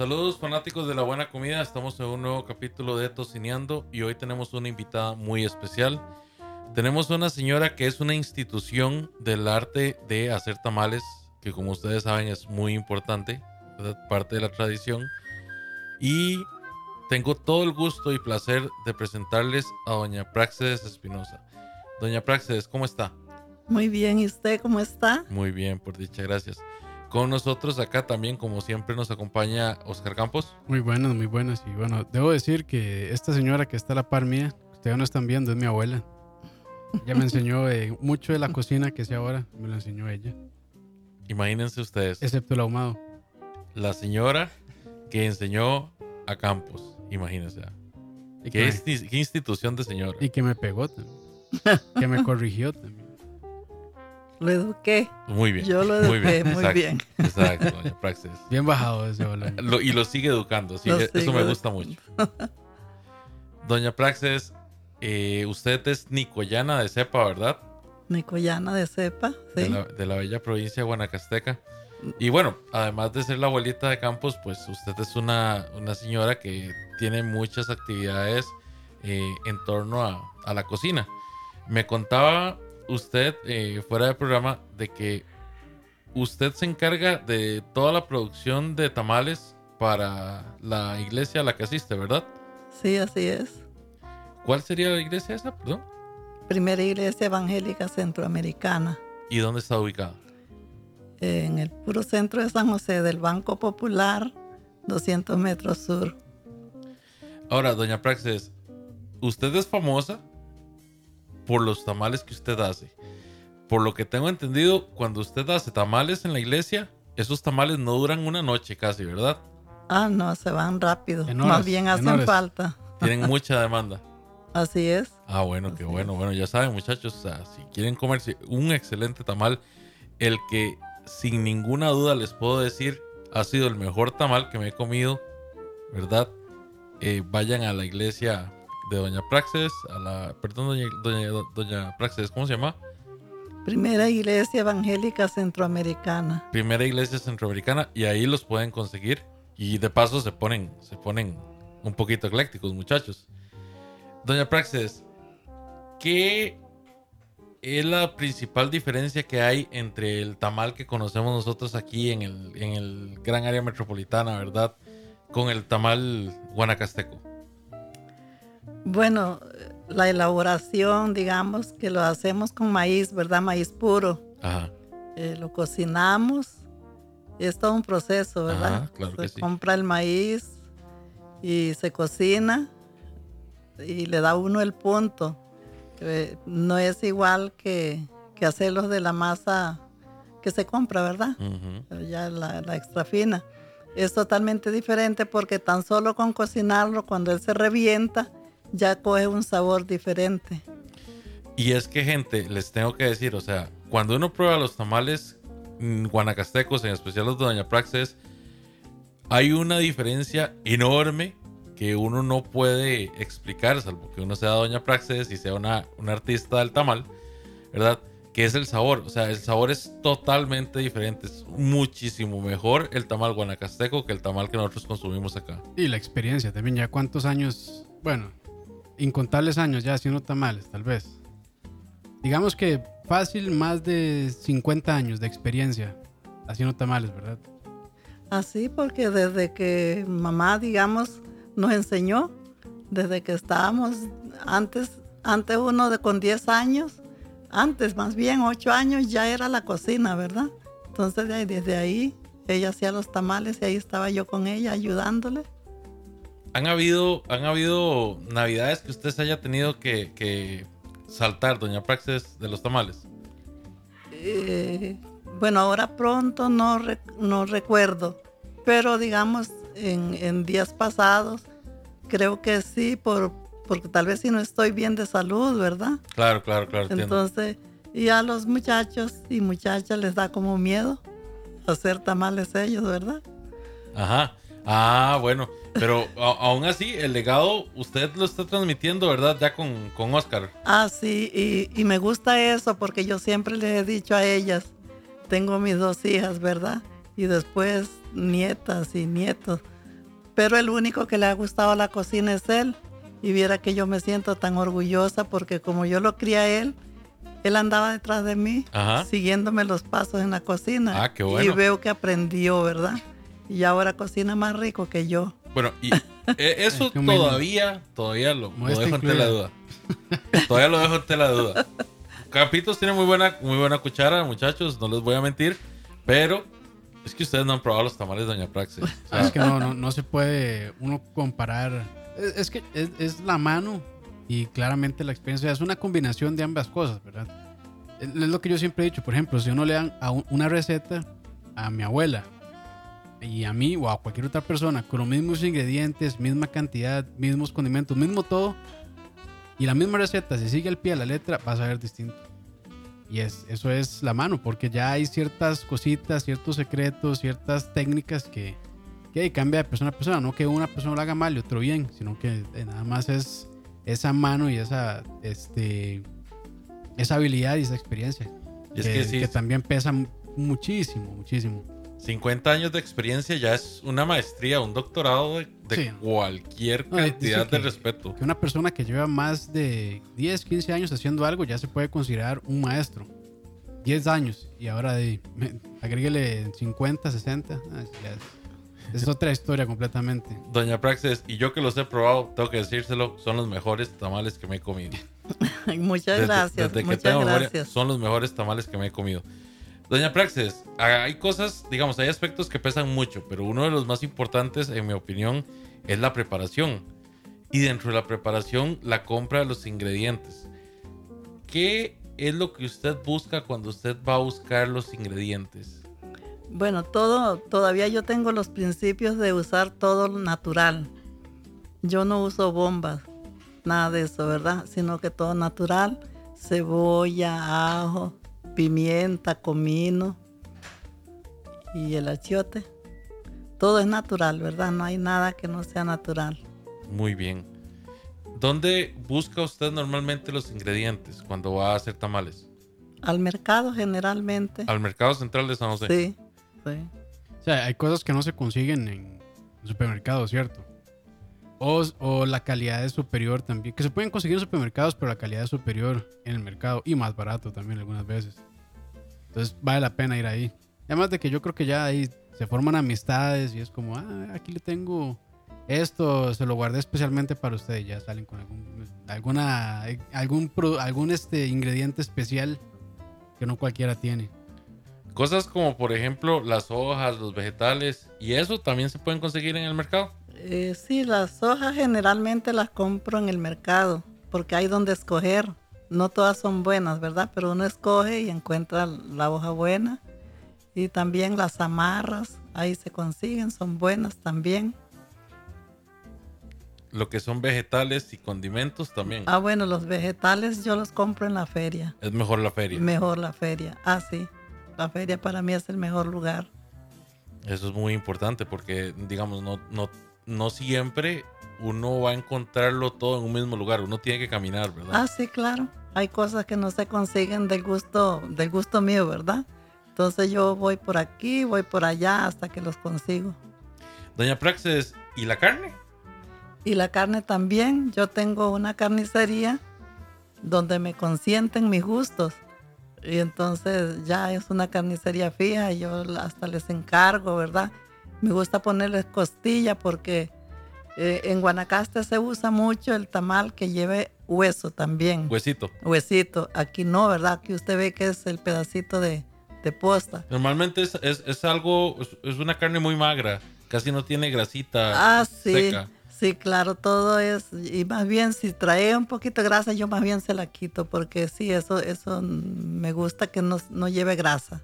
Saludos fanáticos de la buena comida, estamos en un nuevo capítulo de Tocineando y hoy tenemos una invitada muy especial. Tenemos una señora que es una institución del arte de hacer tamales que como ustedes saben es muy importante, parte de la tradición. Y tengo todo el gusto y placer de presentarles a doña Praxedes Espinosa. Doña Praxedes, ¿cómo está? Muy bien, ¿y usted cómo está? Muy bien, por dicha, gracias. Con nosotros acá también, como siempre, nos acompaña Oscar Campos. Muy buenas, muy buenas. Y bueno, debo decir que esta señora que está a la par mía, ustedes no están viendo, es mi abuela. Ya me enseñó eh, mucho de la cocina que sé ahora, me lo enseñó ella. Imagínense ustedes. Excepto el ahumado. La señora que enseñó a Campos. Imagínense. ¿Qué, institución de señora? Y que me pegó también. que me corrigió también. Lo eduqué. Muy bien. Yo lo eduqué muy bien. Exacto, doña Praxis. Bien bajado ese balón. y lo sigue educando. eso me gusta mucho. doña Praxis, eh, usted es nicoyana de cepa, ¿verdad? Nicoyana de cepa, sí. De la, bella provincia de Guanacasteca. Y bueno, además de ser la abuelita de Campos, pues usted es una, una señora que tiene muchas actividades eh, en torno a, la cocina. Me contaba usted eh, fuera del programa de que usted se encarga de toda la producción de tamales para la iglesia a la que asiste, ¿verdad? Sí, así es. ¿Cuál sería la iglesia esa, perdón? primera iglesia evangélica centroamericana. ¿Y dónde está ubicada? En el puro centro de San José, del Banco Popular, 200 metros sur. Ahora, doña Praxis, usted es famosa por los tamales que usted hace. Por lo que tengo entendido, cuando usted hace tamales en la iglesia, esos tamales no duran una noche casi, ¿verdad? Ah, no, se van rápido. Más bien hacen falta. Tienen mucha demanda. Así es. Ah, bueno, qué bueno. Bueno, ya saben, muchachos, o sea, si quieren comerse un excelente tamal, el que sin ninguna duda les puedo decir ha sido el mejor tamal que me he comido, ¿verdad? Eh, vayan a la iglesia de Doña Praxes, a la, perdón, Doña, Doña, Praxes, ¿cómo se llama? Primera Iglesia Evangélica Centroamericana. Primera Iglesia Centroamericana y ahí los pueden conseguir y de paso se ponen, se ponen un poquito eclécticos, muchachos. Doña Praxis, ¿qué es la principal diferencia que hay entre el tamal que conocemos nosotros aquí en el, gran área metropolitana, verdad? Con el tamal guanacasteco. Bueno, la elaboración, digamos, que lo hacemos con maíz, ¿verdad? Maíz puro. Ajá. Eh, lo cocinamos. Es todo un proceso, ¿verdad? Ajá, claro se compra el maíz y se cocina y le da uno el punto. no es igual que, que hacerlos de la masa que se compra, ¿verdad? Ya la, extra fina. Es totalmente diferente porque tan solo con cocinarlo, cuando él se revienta, ya coge un sabor diferente. Y es que, gente, les tengo que decir, o sea, cuando uno prueba los tamales guanacastecos, en especial los de Doña Praxis, hay una diferencia enorme que uno no puede explicar, salvo que uno sea Doña Praxis y sea una, artista del tamal, ¿verdad? Que es el sabor. O sea, el sabor es totalmente diferente. Es muchísimo mejor el tamal guanacasteco que el tamal que nosotros consumimos acá. Y la experiencia también, ya cuántos años, bueno, incontables años ya haciendo tamales, tal vez. Digamos que fácil más de 50 años de experiencia haciendo tamales, ¿verdad? Así, porque desde que mamá, digamos, nos enseñó desde que estábamos antes, antes uno con 10 años, antes más bien 8 años ya era la cocina, ¿verdad? Entonces desde ahí ella hacía los tamales y ahí estaba yo con ella ayudándole. ¿Han habido, han habido navidades que usted se haya tenido que, saltar, doña Praxis, de los tamales? Eh, bueno, ahora pronto no, no recuerdo, pero digamos en, días pasados, creo que sí, por, porque tal vez si no estoy bien de salud, ¿verdad? Claro, claro, claro. Entonces, y a los muchachos y muchachas les da como miedo hacer tamales ellos, ¿verdad? Ajá. Ah, bueno. Pero aún así, el legado usted lo está transmitiendo, ¿verdad? Ya con, con Oscar. Ah, sí, y, y, me gusta eso porque yo siempre les he dicho a ellas, tengo mis dos hijas, ¿verdad? Y después nietas y nietos. Pero el único que le ha gustado la cocina es él. Y viera que yo me siento tan orgullosa porque como yo lo crié a él, él andaba detrás de mí, siguiéndome los pasos en la cocina. Ah, qué bueno. Y veo que aprendió, ¿verdad? Y ahora cocina más rico que yo. Bueno, y e, eso todavía, todavía lo, dejo en la duda. todavía lo dejo en la duda. Capitos tiene muy buena, muy buena cuchara, muchachos, no les voy a mentir. Pero es que ustedes no han probado los tamales de Doña Praxis. es que no, no, se puede uno comparar. Es, que es, la mano y claramente la experiencia. Es una combinación de ambas cosas, ¿verdad? Es lo que yo siempre he dicho. Por ejemplo, si uno le dan a una receta a mi abuela y a mí o a cualquier otra persona con los mismos ingredientes, misma cantidad, mismos condimentos, mismo todo, y la misma receta, si sigue al pie de la letra, va a saber distinto. Y es, eso es la mano, porque ya hay ciertas cositas, ciertos secretos, ciertas técnicas que, que cambia de persona a persona. No que una persona lo haga mal y otro bien, sino que eh, nada más es esa mano y esa, este, esa habilidad y esa experiencia. Y que, que también pesa muchísimo, muchísimo. 50 años de experiencia ya es una maestría, un doctorado de, cualquier cantidad de respeto. Que una persona que lleva más de 10, 15 años haciendo algo ya se puede considerar un maestro. 10 años y ahora de, agréguele 50, 60. Ah, es, otra historia completamente. Doña Praxis, y yo que los he probado, tengo que decírselo, son los mejores tamales que me he comido. muchas gracias. muchas gracias. son los mejores tamales que me he comido. Doña Praxis, hay cosas, digamos, hay aspectos que pesan mucho, pero uno de los más importantes, en mi opinión, es la preparación. Y dentro de la preparación, la compra de los ingredientes. ¿Qué es lo que usted busca cuando usted va a buscar los ingredientes? Bueno, todo, todavía yo tengo los principios de usar todo natural. Yo no uso bombas, nada de eso, ¿verdad? Sino que todo natural, cebolla, ajo, pimienta, comino y el achiote. Todo es natural, ¿verdad? No hay nada que no sea natural. Muy bien. ¿Dónde busca usted normalmente los ingredientes cuando va a hacer tamales? Al mercado generalmente. ¿Al mercado central de San José? Sí, sí. O sea, hay cosas que no se consiguen en supermercados, ¿cierto? O, la calidad es superior también, que se pueden conseguir en supermercados, pero la calidad es superior en el mercado y más barato también algunas veces. Entonces vale la pena ir ahí. Además de que yo creo que ya ahí se forman amistades y es como, ah, aquí le tengo esto, se lo guardé especialmente para usted y ya salen con algún, alguna, algún, algún este ingrediente especial que no cualquiera tiene. Cosas como por ejemplo las hojas, los vegetales y eso también se pueden conseguir en el mercado. Eh, sí, las hojas generalmente las compro en el mercado porque hay donde escoger. No todas son buenas, ¿verdad? Pero uno escoge y encuentra la hoja buena. Y también las amarras, ahí se consiguen, son buenas también. Lo que son vegetales y condimentos también. Ah, bueno, los vegetales yo los compro en la feria. Es mejor la feria. Mejor la feria. Ah, sí. La feria para mí es el mejor lugar. Eso es muy importante porque, digamos, no, no no siempre uno va a encontrarlo todo en un mismo lugar, uno tiene que caminar, ¿verdad? Ah, sí, claro. Hay cosas que no se consiguen del gusto, del gusto mío, ¿verdad? Entonces yo voy por aquí, voy por allá hasta que los consigo. Doña Praxis, ¿y la carne? Y la carne también. Yo tengo una carnicería donde me consienten mis gustos. Y entonces ya es una carnicería fija y yo hasta les encargo, ¿verdad? Me gusta ponerles costilla porque eh, en Guanacaste se usa mucho el tamal que lleve hueso también. Huesito. Huesito. Aquí no, ¿verdad? Aquí usted ve que es el pedacito de, de posta. Normalmente es, es, algo, es, una carne muy magra, casi no tiene grasita ah, sí, Sí, claro, todo es, y más bien si trae un poquito de grasa, yo más bien se la quito, porque sí, eso, eso me gusta que no, no lleve grasa.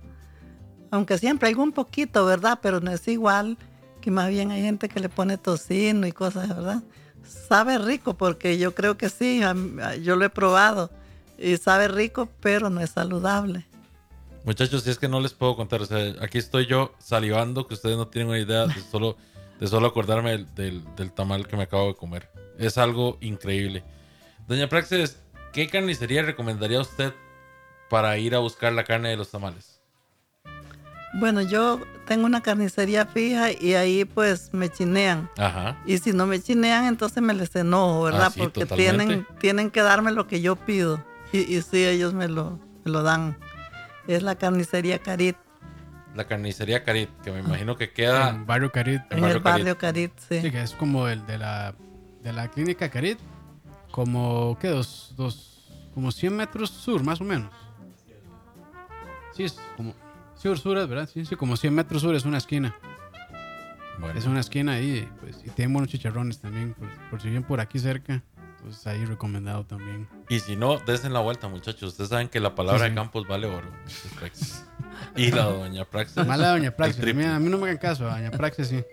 Aunque siempre un poquito, ¿verdad? Pero no es igual que más bien hay gente que le pone tocino y cosas, ¿verdad? Sabe rico porque yo creo que sí, yo lo he probado y sabe rico, pero no es saludable. Muchachos, si es que no les puedo contar, o sea, aquí estoy yo salivando que ustedes no tienen una idea de solo, de solo acordarme del, del, tamal que me acabo de comer. Es algo increíble. Doña Praxis, ¿qué carnicería recomendaría usted para ir a buscar la carne de los tamales? Bueno, yo tengo una carnicería fija y ahí pues me chinean. Ajá. Y si no me chinean, entonces me les enojo, ¿verdad? Ah, Porque tienen, tienen que darme lo que yo pido. Y, y sí, ellos me lo, me lo dan. Es la carnicería Carit. La carnicería Carit, que me imagino que queda... En Barrio Carit. En, el barrio Carit, sí. Sí, que es como el de la, de la clínica Carit. Como, ¿qué? Dos, dos, como 100 metros sur, más o menos. Sí, es como Sur, sur, es verdad. Sí, sí, como 100 metros sur es una esquina. Es una esquina ahí, pues, y tienen buenos chicharrones también, por, si bien por aquí cerca, pues ahí recomendado también. Y si no, desen la vuelta, muchachos. Ustedes saben que la palabra de Campos vale oro. y la doña Praxis. Mala doña Praxis. A mí, a mí, no me hagan caso, doña Praxis sí.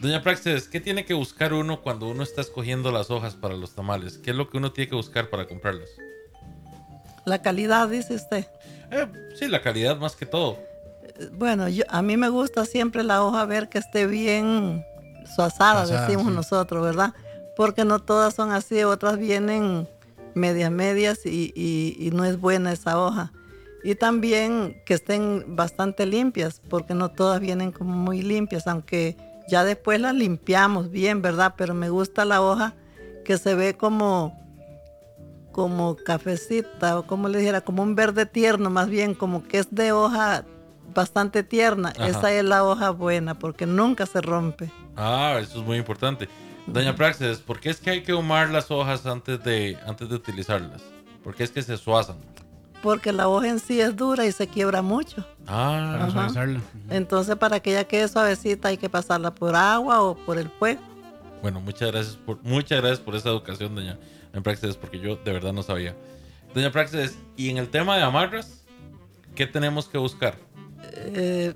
Doña Praxis, ¿qué tiene que buscar uno cuando uno está escogiendo las hojas para los tamales? ¿Qué es lo que uno tiene que buscar para comprarlas? La calidad, dice usted. Eh, sí, la calidad más que todo. Bueno, yo, a mí me gusta siempre la hoja ver que esté bien suazada, decimos nosotros, ¿verdad? Porque no todas son así, otras vienen medias medias y, no es buena esa hoja. Y también que estén bastante limpias, porque no todas vienen como muy limpias, aunque ya después las limpiamos bien, ¿verdad? Pero me gusta la hoja que se ve como como cafecita o como le dijera, como un verde tierno más bien, como que es de hoja bastante tierna. Esa es la hoja buena porque nunca se rompe. Ah, eso es muy importante. Doña Praxis, ¿por qué es que hay que humar las hojas antes de, antes de utilizarlas? ¿Por qué es que se suazan? Porque la hoja en sí es dura y se quiebra mucho. Ah, para suavizarla. Entonces, para que ella quede suavecita, hay que pasarla por agua o por el fuego. Bueno, muchas gracias por, muchas gracias por esa educación, doña en Praxis, porque yo de verdad no sabía. Doña Praxis, y en el tema de amarras, ¿qué tenemos que buscar? Eh,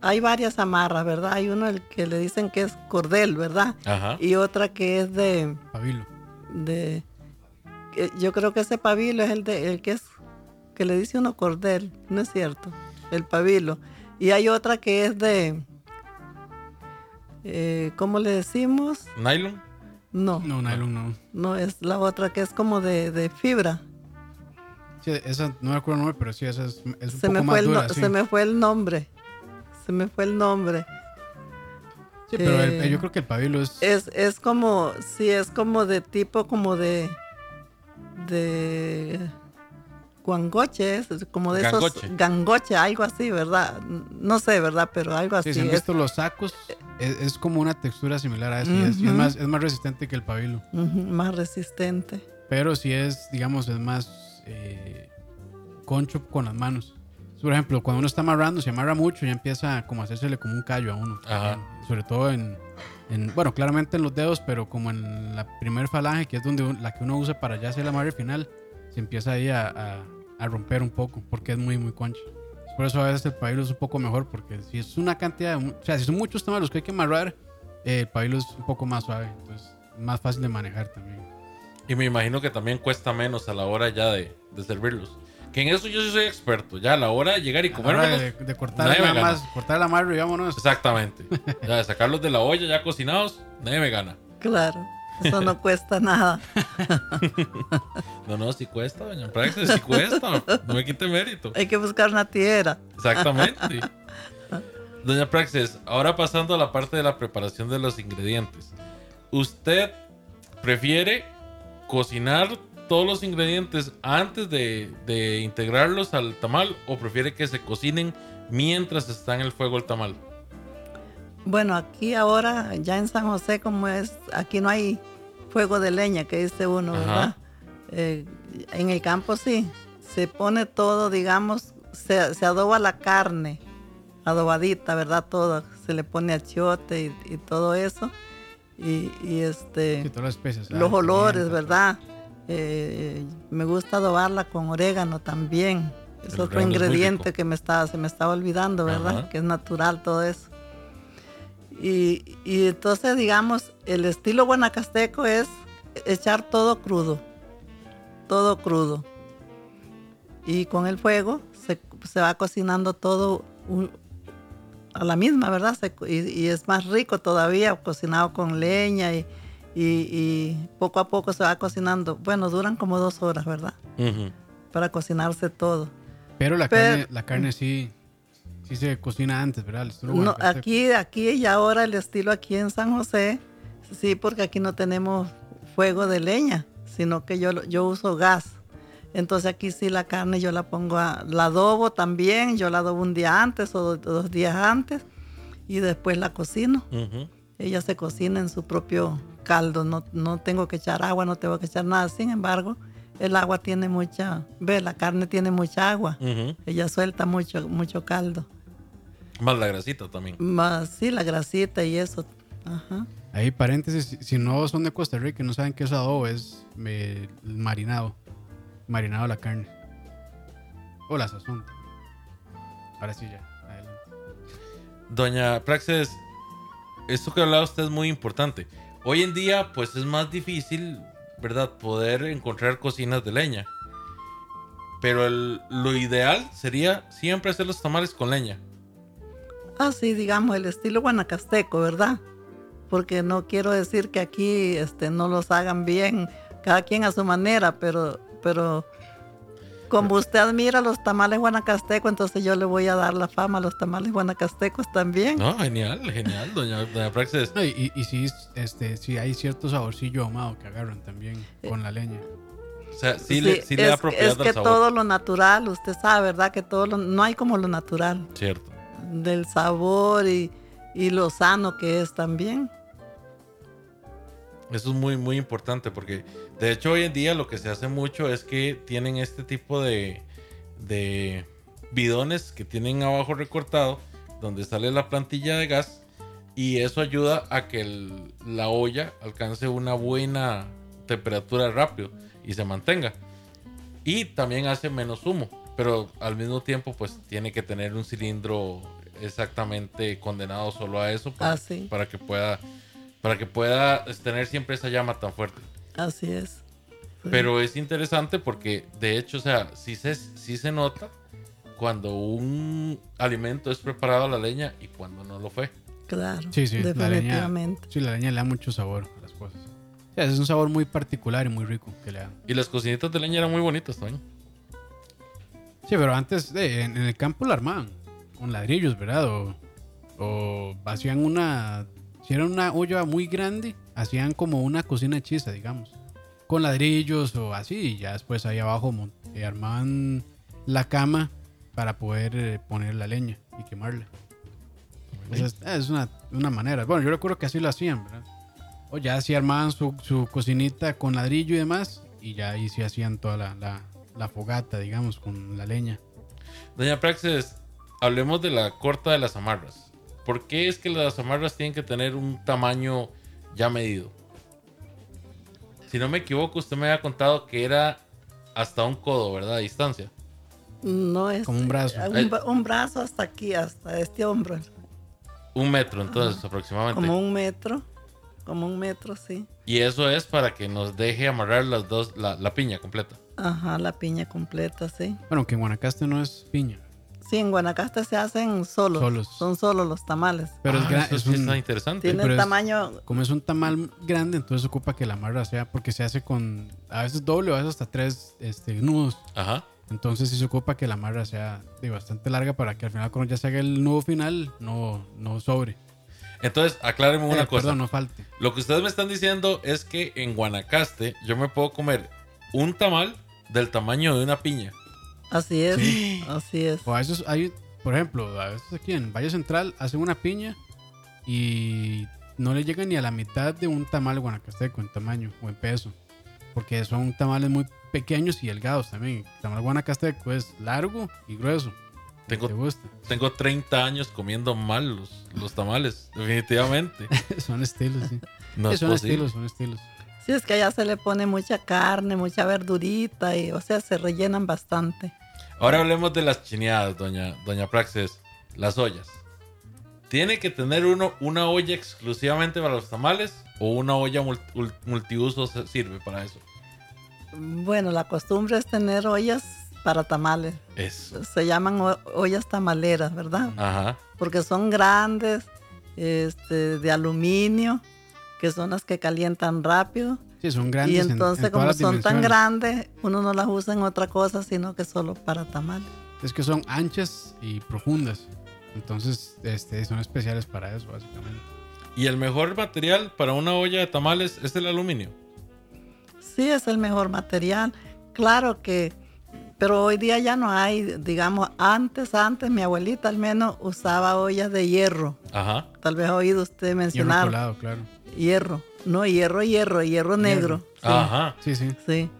hay varias amarras, ¿verdad? Hay uno el que le dicen que es cordel, ¿verdad? Ajá. Y otra que es de... Pabilo. De... Yo creo que ese pabilo es el, de, el que es... Que le dice uno cordel, ¿no es cierto? El pabilo. Y hay otra que es de... Eh, ¿Cómo le decimos? ¿Nylon? No. No, nylon no. No, es la otra que es como de, fibra. Sí, esa no me acuerdo el nombre, pero sí, esa es, un se poco me fue más el Se me fue el nombre. Se me fue el nombre. Sí, pero eh, yo creo que el pabilo es... es... Es como, sí, es como de tipo como de... De guangoche, es como de esos gangoche, algo así, ¿verdad? No sé, ¿verdad? Pero algo así. Sí, si los sacos, es, como una textura similar a eso. es, más, es más resistente que el pabilo. más resistente. Pero si es, digamos, es más eh, concho con las manos. Por ejemplo, cuando uno está amarrando, se amarra mucho y empieza como a hacérsele como un callo a uno. Sobre todo en, bueno, claramente en los dedos, pero como en la primer falange, que es donde la que uno usa para ya hacer el amarre final se empieza ahí a, a, romper un poco porque es muy, muy concha. Por eso a veces el pabilo es un poco mejor porque si es una cantidad, de, o sea, si son muchos temas los que hay que amarrar, eh, el pabilo es un poco más suave, entonces más fácil de manejar también. Y me imagino que también cuesta menos a la hora ya de, de servirlos. Que en eso yo sí soy experto. Ya a la hora de llegar y comer. De, cortar, nada más, cortar el amarro y vámonos. Exactamente. ya de sacarlos de la olla ya cocinados, nadie me gana. Claro. Eso no cuesta nada. no, no, sí cuesta, doña Praxis, sí cuesta. No me quite mérito. Hay que buscar una tierra. Exactamente. Doña Praxis, ahora pasando a la parte de la preparación de los ingredientes. ¿Usted prefiere cocinar todos los ingredientes antes de, de integrarlos al tamal o prefiere que se cocinen mientras está en el fuego el tamal? Bueno, aquí ahora, ya en San José, como es, aquí no hay fuego de leña, que dice uno, ¿verdad? Eh, en el campo sí, se pone todo, digamos, se, se adoba la carne, adobadita, ¿verdad? Todo, se le pone achiote y, y todo eso. Y, y este... todas las Los olores, ¿verdad? Eh, me gusta adobarla con orégano también. Es otro ingrediente que me está, se me estaba olvidando, ¿verdad? Que es natural todo eso. Y, y, entonces, digamos, el estilo guanacasteco es echar todo crudo, todo crudo. Y con el fuego se, se va cocinando todo a la misma, ¿verdad? y, es más rico todavía, cocinado con leña y, y, poco a poco se va cocinando. Bueno, duran como dos horas, ¿verdad? Para cocinarse todo. Pero la, carne, la carne sí, sí se cocina antes, ¿verdad? No, aquí, aquí y ahora el estilo aquí en San José, sí, porque aquí no tenemos fuego de leña, sino que yo, yo uso gas. Entonces aquí sí la carne yo la pongo, a, la adobo también, yo la adobo un día antes o dos, días antes y después la cocino. Ella se cocina en su propio caldo, no, no tengo que echar agua, no tengo que echar nada. Sin embargo, el agua tiene mucha, ve, la carne tiene mucha agua. Ella suelta mucho, mucho caldo. Más la grasita también. Más, sí, la grasita y eso. Ahí paréntesis, si no son de Costa Rica y no saben qué es adobo, es marinado. Marinado la carne. O la sazón. Ahora sí ya, adelante. Doña Praxis, esto que hablaba usted es muy importante. Hoy en día, pues es más difícil, ¿verdad? Poder encontrar cocinas de leña. Pero lo ideal sería siempre hacer los tamales con leña. Ah, sí, digamos, el estilo guanacasteco, ¿verdad? Porque no quiero decir que aquí este, no los hagan bien, cada quien a su manera, pero, pero como usted admira los tamales guanacastecos, entonces yo le voy a dar la fama a los tamales guanacastecos también. No, genial, genial, doña, Praxis. y, y sí, este, sí hay cierto saborcillo ahumado que agarran también eh, con la leña. O sea, sí, le, sí le da propiedad Es que todo lo natural, usted sabe, ¿verdad? Que todo lo, no hay como lo natural. Cierto. Del sabor y, y lo sano que es también. Eso es muy, muy importante porque de hecho hoy en día lo que se hace mucho es que tienen este tipo de, de bidones que tienen abajo recortado donde sale la plantilla de gas y eso ayuda a que la olla alcance una buena temperatura rápido y se mantenga. Y también hace menos humo, pero al mismo tiempo pues tiene que tener un cilindro exactamente condenado solo a eso para, ah, para que pueda para que pueda tener siempre esa llama tan fuerte. Así es. Pero es interesante porque, de hecho, o sea, sí se, sí se nota cuando un alimento es preparado a la leña y cuando no lo fue. Claro, sí, sí, definitivamente. La leña, sí, la leña le da mucho sabor a las cosas. es un sabor muy particular y muy rico que le da. Y las cocinitas de leña eran muy bonitas también. Sí, pero antes en, el campo la armaban con ladrillos, ¿verdad? O, o hacían una si era una olla muy grande, hacían como una cocina hechiza, digamos. Con ladrillos o así, y ya después ahí abajo eh, armaban la cama para poder eh, poner la leña y quemarla. es, una, manera. Bueno, yo recuerdo que así lo hacían, ¿verdad? O ya así armaban su, cocinita con ladrillo y demás, y ya ahí sí hacían toda la, la fogata, digamos, con la leña. Doña Praxis, hablemos de la corta de las amarras. ¿Por qué es que las amarras tienen que tener un tamaño ya medido? Si no me equivoco, usted me había contado que era hasta un codo, ¿verdad? A distancia. No es. Como un brazo. Un, brazo hasta aquí, hasta este hombro. Un metro, entonces, aproximadamente. Como un metro. Como un metro, sí. Y eso es para que nos deje amarrar las dos, la, la piña completa. Ajá, la piña completa, sí. Bueno, que en Guanacaste no es piña. Sí, en Guanacaste se hacen solos. Son solo los tamales. Pero es, ah, es, interesante. Tiene el tamaño. como es un tamal grande, entonces ocupa que la amarra sea, porque se hace con a veces doble o a veces hasta tres este, nudos. Ajá. Entonces sí se ocupa que la amarra sea de bastante larga para que al final cuando ya se haga el nudo final no, no sobre. Entonces, acláreme una eh, cosa. Perdón, no falte. Lo que ustedes me están diciendo es que en Guanacaste yo me puedo comer un tamal del tamaño de una piña. Así es, así es. O a veces hay, por ejemplo, a veces aquí en Valle Central hacen una piña y no le llega ni a la mitad de un tamal guanacasteco en tamaño o en peso. Porque son tamales muy pequeños y delgados también. El tamal guanacasteco es largo y grueso. Tengo, gusta? tengo 30 años comiendo mal los, los tamales, definitivamente. son estilos, sí. son estilos, son estilos. Sí, es que allá se le pone mucha carne, mucha verdurita, y, o sea, se rellenan bastante. Ahora hablemos de las chineadas, doña, doña Praxis, las ollas. ¿Tiene que tener uno una olla exclusivamente para los tamales o una olla multiuso sirve para eso? Bueno, la costumbre es tener ollas para tamales. Eso. Se llaman ollas tamaleras, ¿verdad? Ajá. Porque son grandes, este, de aluminio, que son las que calientan rápido. Sí, son grandes. Y entonces, como son tan grandes, uno no las usa en otra cosa, sino que solo para tamales. Es que son anchas y profundas. Entonces, este, son especiales para eso, básicamente. ¿Y el mejor material para una olla de tamales es el aluminio? Sí, es el mejor material. Claro que pero hoy día ya no hay, digamos, antes, antes mi abuelita al menos usaba ollas de hierro. Ajá. Tal vez ha oído usted mencionar. Hierro claro. Hierro. No, hierro, hierro, hierro negro. Ajá. Sí, sí. Sí.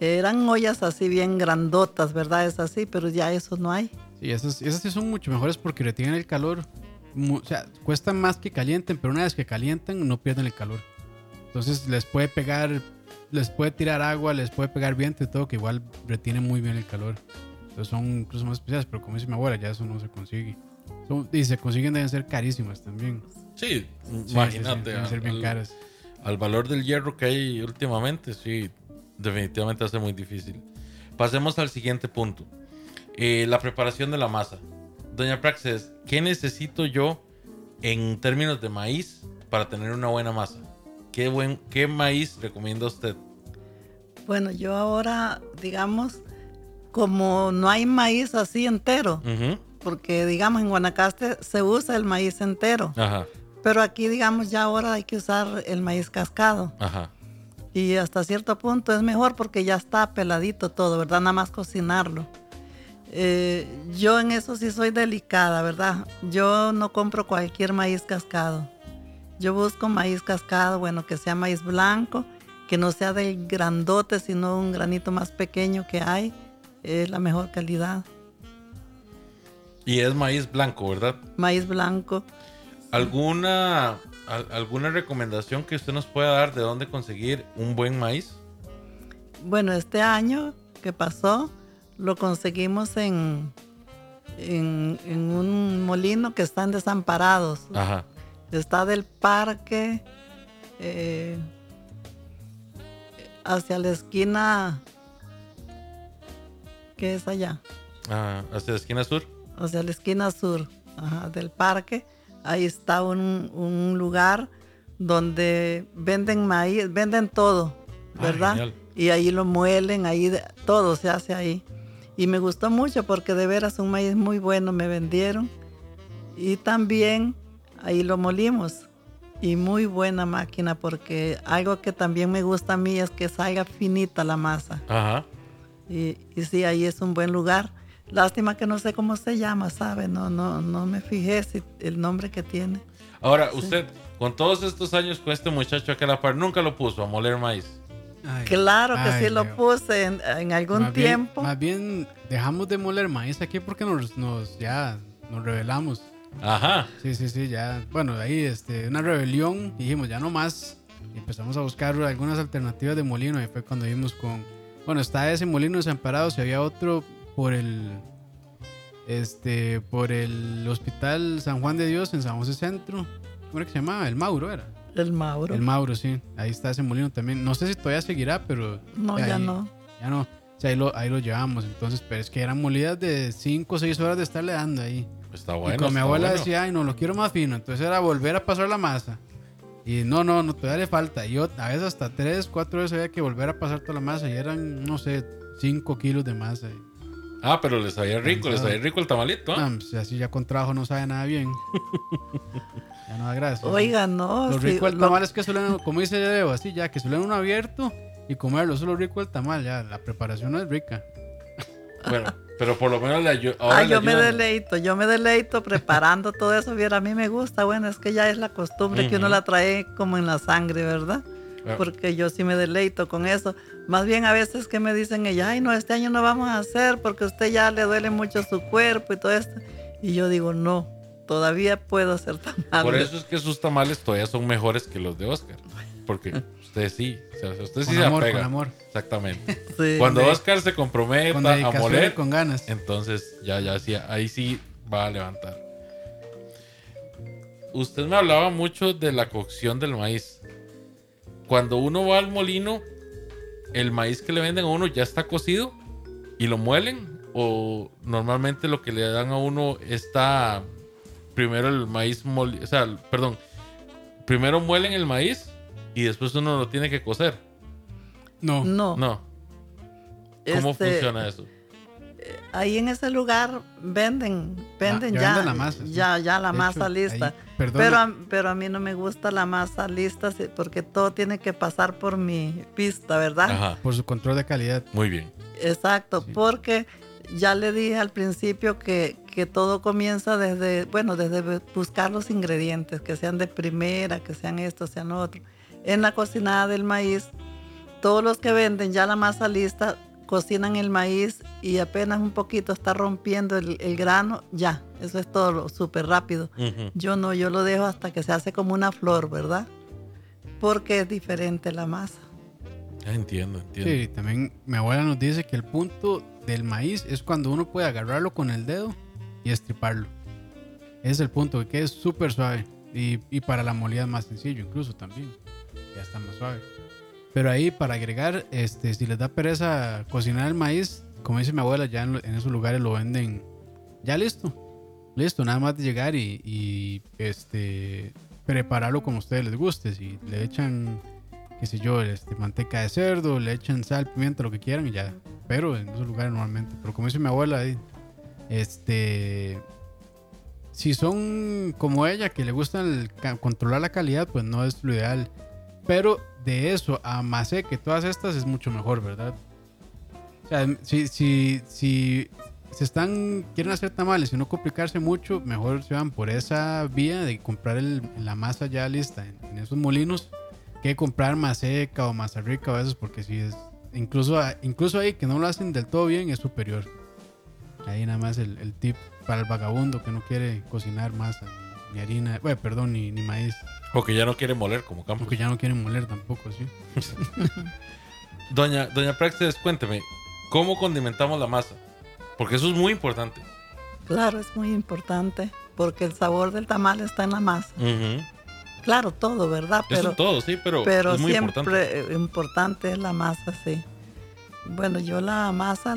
Eran ollas así bien grandotas, ¿verdad? Es así, pero ya eso no hay. Sí, esas, esas sí son mucho mejores porque retienen el calor. O sea, cuestan más que calienten, pero una vez que calientan no pierden el calor. Entonces les puede pegar les puede tirar agua, les puede pegar viento y todo, que igual retiene muy bien el calor. Entonces son incluso más especiales, pero como dice mi abuela, ya eso no se consigue. y se consiguen deben ser carísimas también. Sí, imagínate. deben ser bien al, caras. Al valor del hierro que hay últimamente, sí, definitivamente hace muy difícil. Pasemos al siguiente punto. Eh, la preparación de la masa. Doña Praxis, ¿qué necesito yo en términos de maíz para tener una buena masa? ¿Qué, buen, ¿Qué maíz recomienda usted? Bueno, yo ahora, digamos, como no hay maíz así entero, porque digamos en Guanacaste se usa el maíz entero, pero aquí digamos ya ahora hay que usar el maíz cascado. Y hasta cierto punto es mejor porque ya está peladito todo, ¿verdad? Nada más cocinarlo. Eh, yo en eso sí soy delicada, ¿verdad? Yo no compro cualquier maíz cascado. Yo busco maíz cascado, bueno, que sea maíz blanco, que no sea del grandote, sino un granito más pequeño que hay. Es la mejor calidad. Y es maíz blanco, ¿verdad? Maíz blanco. ¿Alguna, ¿Alguna recomendación que usted nos pueda dar de dónde conseguir un buen maíz? Bueno, este año que pasó, lo conseguimos en, en, en un molino que están desamparados. Ajá. Está del parque eh, hacia la esquina. ¿Qué es allá? Ah, hacia la esquina sur. Hacia la esquina sur del parque. Ahí está un, lugar donde venden maíz, venden todo, ah, ¿verdad? y ahí lo muelen, ahí todo se hace ahí. Y me gustó mucho porque de veras un maíz muy bueno me vendieron. Y también ahí lo molimos. Y muy buena máquina porque algo que también me gusta a mí es que salga finita la masa. Ajá. Y, y sí, ahí es un buen lugar. Lástima que no sé cómo se llama, ¿sabe? No, no, no me fijé si el nombre que tiene. Ahora, usted, con todos estos años con este muchacho aquí a la par, nunca lo puso a moler maíz. claro que sí lo puse en, algún tiempo. más bien dejamos de moler maíz aquí porque nos, nos ya nos revelamos. Ajá. Sí, sí, sí, ya. Bueno, ahí este, una rebelión. Dijimos, ya no más. Y empezamos a buscar algunas alternativas de molino. Y fue cuando vimos con. Bueno, está ese molino desamparado. Si había otro por el. Este, por el Hospital San Juan de Dios en San José Centro. ¿Cómo era que se llamaba? El Mauro era. El Mauro. El Mauro, sí. Ahí está ese molino también. No sé si todavía seguirá, pero. No, ya no. Ya no. O sea, ahí lo, ahí lo llevamos. Entonces, pero es que eran molidas de 5 o 6 horas de estarle dando ahí. Está bueno. Y como mi abuela decía, ay, no, lo quiero más fino. Entonces era volver a pasar la masa. Y no, no, no, todavía le falta. Y yo, a veces hasta 3, 4 veces había que volver a pasar toda la masa. Y eran, no sé, 5 kilos de masa. Ah, pero les sabía rico, les sabía rico el tamalito. ¿eh? pues, así ya con trabajo no sabe nada bien. ya no da gracia. Oiga, no. Lo rico el tamal es que suelen, como dice Debo, así ya, que suelen uno abierto y comerlo. Eso es lo rico el tamal, ya. La preparación no es rica. Bueno. Pero por lo menos le ayuda. Ah, yo me deleito, yo me deleito preparando todo eso. Viera, a mí me gusta. Bueno, es que ya es la costumbre que uno la trae como en la sangre, ¿verdad? Porque yo sí me deleito con eso. Más bien a veces que me dicen ella, ay no, este año no vamos a hacer porque a usted ya le duele mucho su cuerpo y todo esto. Y yo digo, no, todavía puedo hacer tamales. Por eso es que sus tamales todavía son mejores que los de Oscar. Porque usted sí, o sea, usted sí con se amor, apega. Con amor. Exactamente. Cuando Oscar se comprometa con a moler, con ganas. entonces ya, ya, sí, ahí sí va a levantar. Usted me hablaba mucho de la cocción del maíz. Cuando uno va al molino, el maíz que le venden a uno ya está cocido y lo muelen o normalmente lo que le dan a uno está primero el maíz molido, o sea, perdón, primero muelen el maíz y después uno lo tiene que cocer. No. No. No. ¿Cómo Este, funciona eso? Ahí en ese lugar venden, venden ya ya, venden la masa, sí. ya, ya la De masa hecho, lista. ahí, perdona. pero, a, pero a mí no me gusta la masa lista porque todo tiene que pasar por mi pista, ¿verdad? Ajá. Por su control de calidad. Muy bien. Exacto, Sí. porque ya le dije al principio que, que todo comienza desde, bueno, desde buscar los ingredientes, que sean de primera, que sean esto, sean lo otro. En la cocinada del maíz, todos los que venden ya la masa lista, cocinan el maíz y apenas un poquito está rompiendo el, el grano, ya, eso es todo lo- súper rápido. Yo no, yo lo dejo hasta que se hace como una flor, ¿verdad? Porque es diferente la masa. Ah, entiendo, entiendo. Sí, también mi abuela nos dice que el punto del maíz es cuando uno puede agarrarlo con el dedo y estriparlo. Ese es el punto, que es súper suave. Y, y para la molida es más sencillo, incluso también. Ya está más suave. Pero ahí, para agregar, este, si les da pereza cocinar el maíz, como dice mi abuela, ya en, esos lugares lo venden ya listo. Listo, nada más de llegar y, este, prepararlo como a ustedes les guste. Si le echan qué sé yo, este, manteca de cerdo, le echan sal, pimienta, lo que quieran y ya. Pero en esos lugares normalmente. Pero como dice mi abuela, este, si son como ella, que le gusta controlar la calidad, pues no es lo ideal. Pero de eso a macé, que todas estas es mucho mejor, ¿verdad? O sea, si, si, si se están, quieren hacer tamales y no complicarse mucho, mejor se van por esa vía de comprar el- la masa ya lista en, esos molinos que comprar más seca o más rica a veces porque si es incluso incluso ahí que no lo hacen del todo bien es superior ahí nada más el, el tip para el vagabundo que no quiere cocinar masa ni harina bueno, perdón ni, ni maíz O que ya no quiere moler como Campos. porque ya no quieren moler tampoco sí Doña, Doña Praxis, cuénteme, ¿cómo condimentamos la masa? Porque eso es muy importante. Claro, es muy importante porque el sabor del tamal está en la masa. Claro, todo, ¿verdad? Eso Pero, es todo, sí, pero, pero es muy siempre importante. importante es la masa, sí. Bueno, yo la masa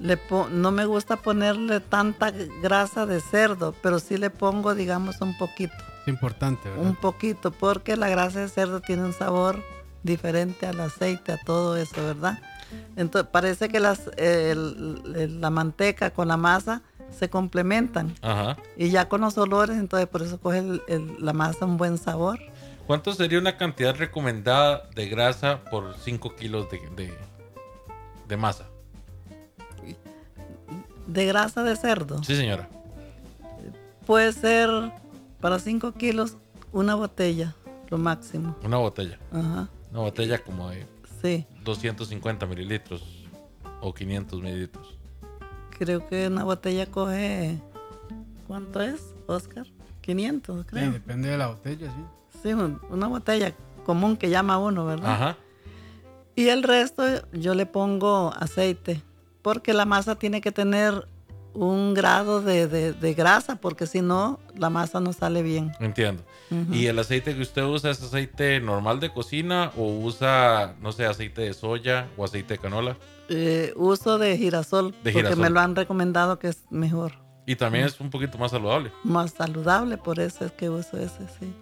le po- no me gusta ponerle tanta grasa de cerdo, pero sí le pongo, digamos, un poquito, es importante ¿verdad? un poquito, porque la grasa de cerdo tiene un sabor diferente al aceite, a todo eso, ¿verdad? Entonces parece que las, eh, el- el- la manteca con la masa se complementan. Ajá. Y ya con los olores, entonces por eso coge el- el- la masa un buen sabor. ¿Cuánto sería una cantidad recomendada de grasa por 5 kilos de, de, de masa? De grasa de cerdo. Sí, señora. Puede ser para 5 kilos una botella, lo máximo. Una botella. Ajá, Una botella como de sí. 250 mililitros o 500 mililitros. Creo que una botella coge... ¿Cuánto es, Oscar? 500, Sí, creo. depende de la botella sí Sí, un- una botella común que llama uno, ¿verdad? Ajá. Y el resto yo le pongo aceite, porque la masa tiene que tener un grado de, de- de grasa, porque si no, la masa no sale bien. Entiendo. ¿Y el aceite que usted usa es aceite normal de cocina o usa, no sé, aceite de soya o aceite de canola? Eh, uso de girasol, porque girasol. me lo han recomendado que es mejor, Y también es un poquito más saludable. más saludable, por eso es que uso ese, sí.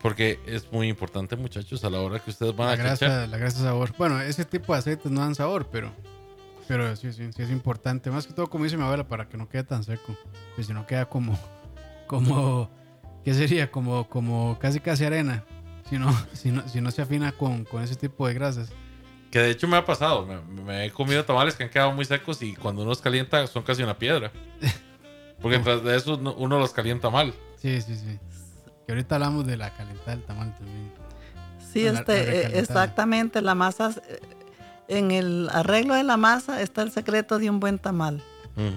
Porque es muy importante, muchachos, a la hora que ustedes van la a cachar. grasa la grasa sabor bueno ese tipo de aceites no dan sabor pero pero sí, sí, sí es importante. Más que todo como dice mi abuela para que no quede tan seco. Pues si no queda como como qué sería como como casi casi arena. Si no si no, si no se afina con, con ese tipo de grasas. Que de hecho me ha pasado. Me, me he comido tamales que han quedado muy secos y cuando uno los calienta son casi una piedra. Porque tras de eso no- uno los calienta mal. sí sí sí. Que ahorita hablamos de la calentada del tamal también. Sí, La- este, eh, exactamente, la masa, eh, en el arreglo de la masa está el secreto de un buen tamal.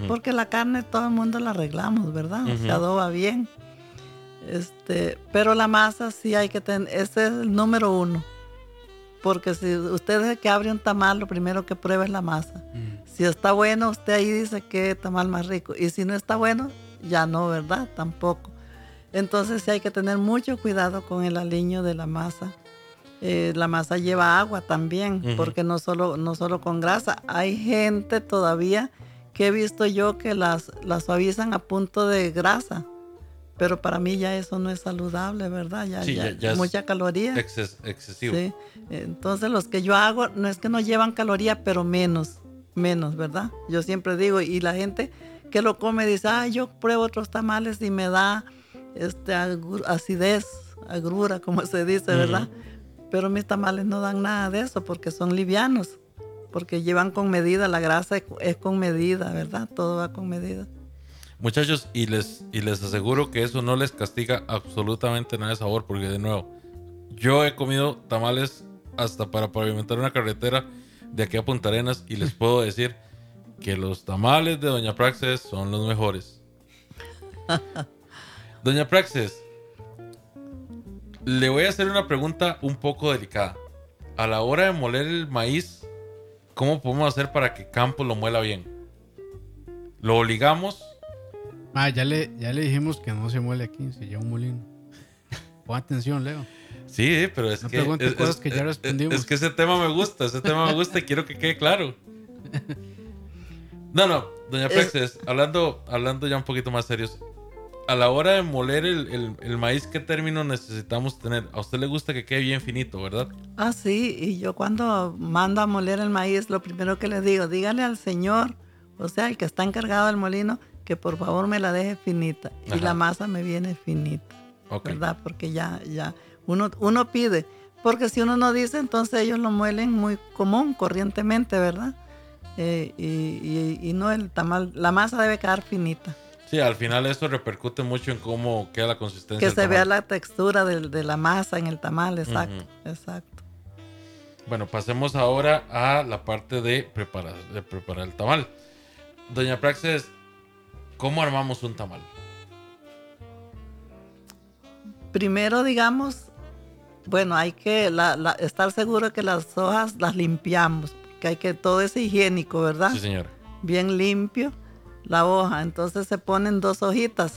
Porque la carne todo el mundo la arreglamos, ¿verdad? Se adoba bien. Este, pero la masa sí hay que tener, ese es el número uno. Porque si usted es que abre un tamal, lo primero que prueba es la masa. Mm. Si está bueno, usted ahí dice que tamal más rico. Y si no está bueno, ya no, ¿verdad? Tampoco. Entonces sí hay que tener mucho cuidado con el aliño de la masa. Eh, la masa lleva agua también, porque no solo, no solo con grasa. Hay gente todavía que he visto yo que las, las suavizan a punto de grasa. Pero para mí ya eso no es saludable, ¿verdad? Ya, ya, mucha caloría. excesivo. Sí. Entonces los que yo hago no es que no llevan caloría, pero menos, menos, ¿verdad? Yo siempre digo, y la gente que lo come dice, ah, yo pruebo otros tamales y me da este, acidez, agrura, como se dice, ¿verdad? Pero mis tamales no dan nada de eso porque son livianos, porque llevan con medida, la grasa es con medida, ¿verdad? Todo va con medida. Muchachos, y les, y les aseguro que eso no les castiga absolutamente nada de sabor, porque de nuevo, yo he comido tamales hasta para pavimentar una carretera de aquí a Punta Arenas y les puedo decir que los tamales de Doña Praxes son los mejores. Doña Praxes, le voy a hacer una pregunta un poco delicada. A la hora de moler el maíz, ¿cómo podemos hacer para que Campos lo muela bien? ¿Lo obligamos Ah, ya le, ya le dijimos que no se muele aquí, se lleva un molino. Pon atención, Leo. Sí, pero es que. Es, cosas que ya respondimos. Es, que ese tema me gusta, ese tema me gusta y quiero que quede claro. No, no, doña Plexes, hablando, hablando ya un poquito más serios. A la hora de moler el, el, maíz, ¿qué término necesitamos tener? A usted le gusta que quede bien finito, ¿verdad? Ah, sí, y yo cuando mando a moler el maíz, lo primero que le digo, dígale al señor, o sea, el que está encargado del molino, que por favor me la deje finita y la masa me viene finita, ¿verdad? Porque ya, ya, uno, uno pide, porque si uno no dice, entonces ellos lo muelen muy común, corrientemente, ¿verdad? Eh, y, no el tamal, la masa debe quedar finita. Sí, al final esto repercute mucho en cómo queda la consistencia. Que se vea la textura de, la masa en el tamal, exacto, exacto. Bueno, pasemos ahora a la parte de preparar, de preparar el tamal. Doña Praxis, ¿Cómo armamos un tamal? Primero, digamos, bueno, hay que estar seguro que las hojas las limpiamos, que hay que todo es higiénico, ¿verdad? Sí, señora. Bien limpio la hoja. Entonces se ponen dos hojitas.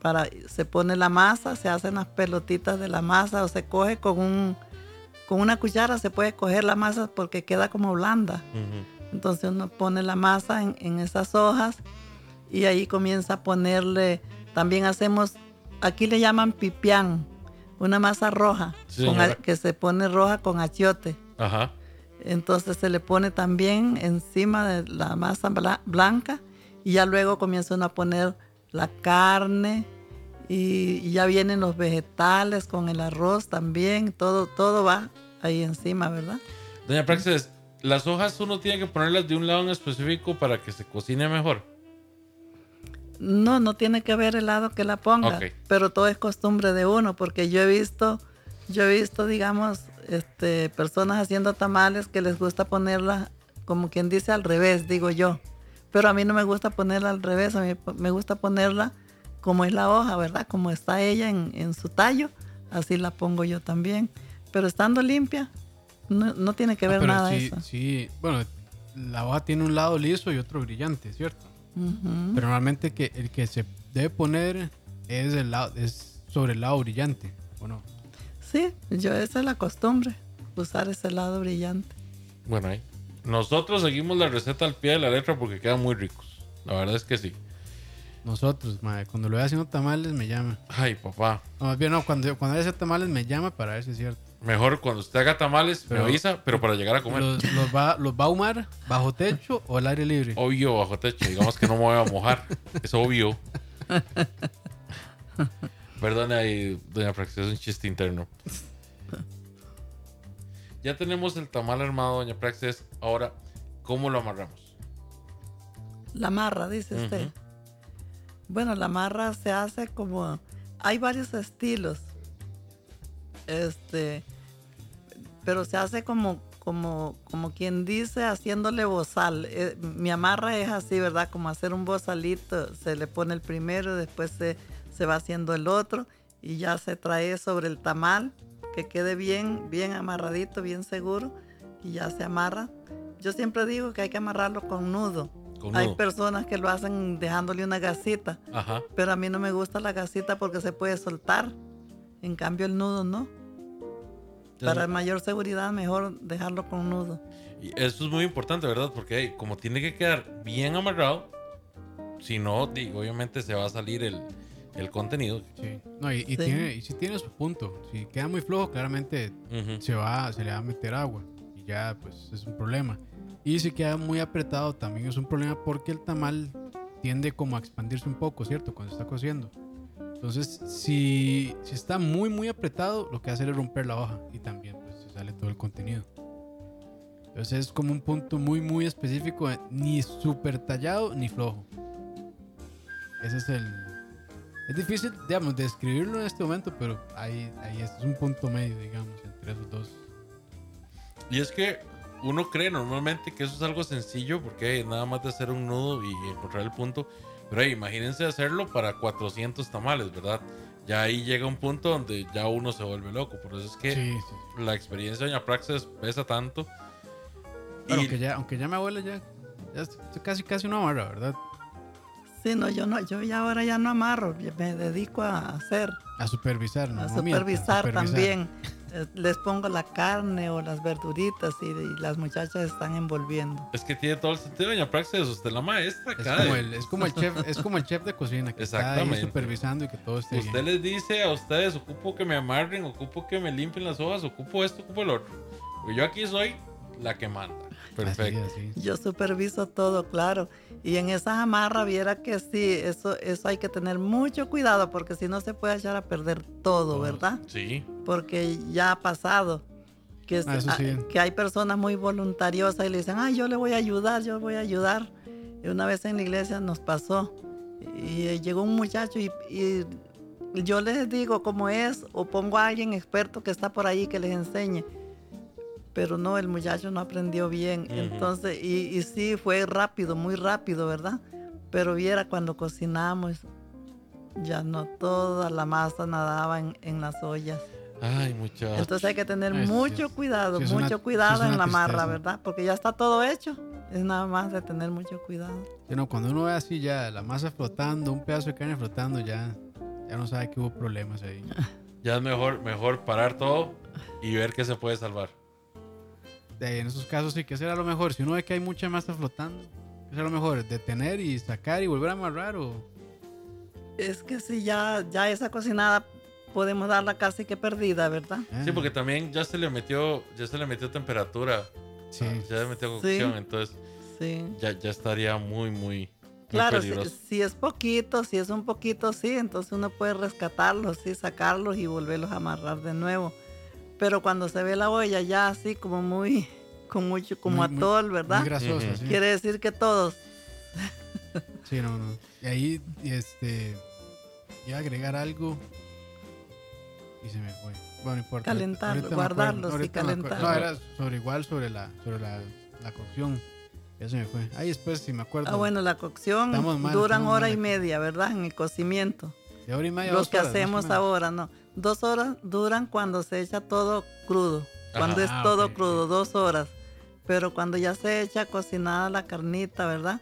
Para, se pone la masa, se hacen las pelotitas de la masa o se coge con un con una cuchara se puede coger la masa porque queda como blanda. Entonces uno pone la masa en, en esas hojas y ahí comienza a ponerle, también hacemos, aquí le llaman pipián, una masa roja, que se pone roja con achiote. Ajá. Entonces se le pone también encima de la masa blanca y ya luego comienzan a poner la carne y, ya vienen los vegetales con el arroz también, todo, todo va ahí encima, ¿verdad? Doña Praxis, ¿las hojas uno tiene que ponerlas de un lado en específico para que se cocine mejor? No, no tiene que ver el lado que la ponga, pero todo es costumbre de uno, porque yo he visto, yo he visto, digamos, este, personas haciendo tamales que les gusta ponerla, como quien dice, al revés, digo yo. Pero a mí no me gusta ponerla al revés, a mí me gusta ponerla como es la hoja, ¿verdad? Como está ella en, su tallo, así la pongo yo también. Pero estando limpia, no, tiene que ah, ver nada sí, eso. Sí, bueno, la hoja tiene un lado liso y otro brillante, ¿cierto? Pero normalmente que el que se debe poner es, el lado, es sobre el lado brillante, ¿o no? Sí, yo esa es la costumbre, usar ese lado brillante. Bueno, ahí. Nosotros seguimos la receta al pie de la letra porque quedan muy ricos. La verdad es que sí. Nosotros, madre, cuando lo voy haciendo tamales me llama. Ay, papá. No, más bien no, cuando, cuando voy a hacer tamales me llama para ver si es cierto. Mejor cuando usted haga tamales, me avisa, pero para llegar a comer. Los, va, ¿Los va a humar bajo techo o al aire libre? Obvio, bajo techo. Digamos que no me voy a mojar. Es obvio. Perdone ahí, doña Praxis, es un chiste interno. Ya tenemos el tamal armado, doña Praxis. Ahora, ¿cómo lo amarramos? La amarra, dice usted. Bueno, la amarra se hace como... Hay varios estilos este, pero se hace como, como, como quien dice, haciéndole bozal. Eh, mi amarra es así, ¿verdad? Como hacer un bozalito, se le pone el primero, después se, se va haciendo el otro y ya se trae sobre el tamal, que quede bien, bien amarradito, bien seguro, y ya se amarra. Yo siempre digo que hay que amarrarlo con nudo. Hay personas que lo hacen dejándole una gasita, pero a mí no me gusta la gasita porque se puede soltar. En cambio el nudo no. Para mayor seguridad mejor dejarlo con nudo. Y eso es muy importante, ¿verdad? Porque como tiene que quedar bien amarrado, si no, obviamente se va a salir el, el contenido. Sí. No, y, Tiene, y si tiene su punto. Si queda muy flojo, claramente se, va, se le va a meter agua. Y ya, pues, es un problema. Y si queda muy apretado, también es un problema porque el tamal tiende como a expandirse un poco, ¿cierto? Cuando se está cociendo. Entonces, si, si está muy, muy apretado, lo que hace es romper la hoja y también pues, se sale todo el contenido. Entonces es como un punto muy, muy específico, ni súper tallado ni flojo. Ese es el, es difícil, digamos, describirlo en este momento, pero ahí, ahí es un punto medio, digamos, entre esos dos. Y es que uno cree normalmente que eso es algo sencillo, porque nada más de hacer un nudo y encontrar el punto. Pero imagínense hacerlo para 400 tamales, ¿verdad? Ya ahí llega un punto donde ya uno se vuelve loco. Por eso es que la experiencia de Doña Praxis pesa tanto. aunque, ya, aunque ya mi abuela ya, ya es casi, casi una hora, ¿verdad? Sí, no, yo no, yo ya ahora ya no amarro, me dedico a hacer. A supervisar, ¿no? A supervisar, también. Eh, les pongo la carne o las verduritas y, las muchachas están envolviendo. Es que tiene todo el sentido, doña Praxis, usted la maestra es Como el, es como el chef, es como el chef de cocina que está ahí supervisando y que todo esté Usted les dice a ustedes, ocupo que me amarren, ocupo que me limpien las hojas, ocupo esto, ocupo el otro. Yo aquí soy la que manda. Perfecto. Yo superviso todo, claro. Y en esa amarras viera que sí, eso, eso hay que tener mucho cuidado porque si no se puede echar a perder todo, ¿verdad? Sí. Porque ya ha pasado. Que, ah, que hay personas muy voluntariosas y le dicen, ay, yo le voy a ayudar, yo voy a ayudar. Y una vez en la iglesia nos pasó y llegó un muchacho y, y yo les digo cómo es o pongo a alguien experto que está por ahí que les enseñe pero no, el muchacho no aprendió bien. Entonces, y, y, sí, fue rápido, muy rápido, ¿verdad? Pero viera cuando cocinamos, ya no toda la masa nadaba en, las ollas. Ay, muchacho. Entonces hay que tener mucho cuidado, mucho cuidado en la marra, ¿verdad? Porque ya está todo hecho. Es nada más de tener mucho cuidado. Bueno, cuando uno ve así ya la masa flotando, un pedazo de carne flotando, ya, ya no sabe que hubo problemas ahí. ya es mejor, mejor parar todo y ver qué se puede salvar en esos casos sí que será lo mejor. Si uno ve que hay mucha masa flotando, ¿qué será lo mejor? ¿Detener y sacar y volver a amarrar o...? Es que si ya, ya esa cocinada podemos darla casi que perdida, ¿verdad? Ah. Sí, porque también ya se le metió, ya se le metió temperatura. Sí. Ah, ya se le metió cocción, entonces Ya, ya estaría muy, muy... Claro, si, es poquito, si es un poquito, sí, entonces uno puede rescatarlos, sí, sacarlos y volverlos a amarrar de nuevo. Pero cuando se ve la olla ya así como muy, con mucho, como atol, ¿verdad? Muy grasosa, Quiere decir que todos. Sí, no, no. Y ahí, este, iba a agregar algo y se me fue. Bueno, no importa. Calentar, guardarlos y calentar. No, era sobre igual sobre la, sobre la, la cocción. Ya se me fue. Ahí después, si me acuerdo. Ah, bueno, la cocción duran hora y media, ¿verdad? En el cocimiento. De hora y media. Los que hacemos ahora, no. Dos horas duran cuando se echa todo crudo. Cuando es todo crudo, dos horas. Pero cuando ya se echa cocinada la carnita, ¿verdad?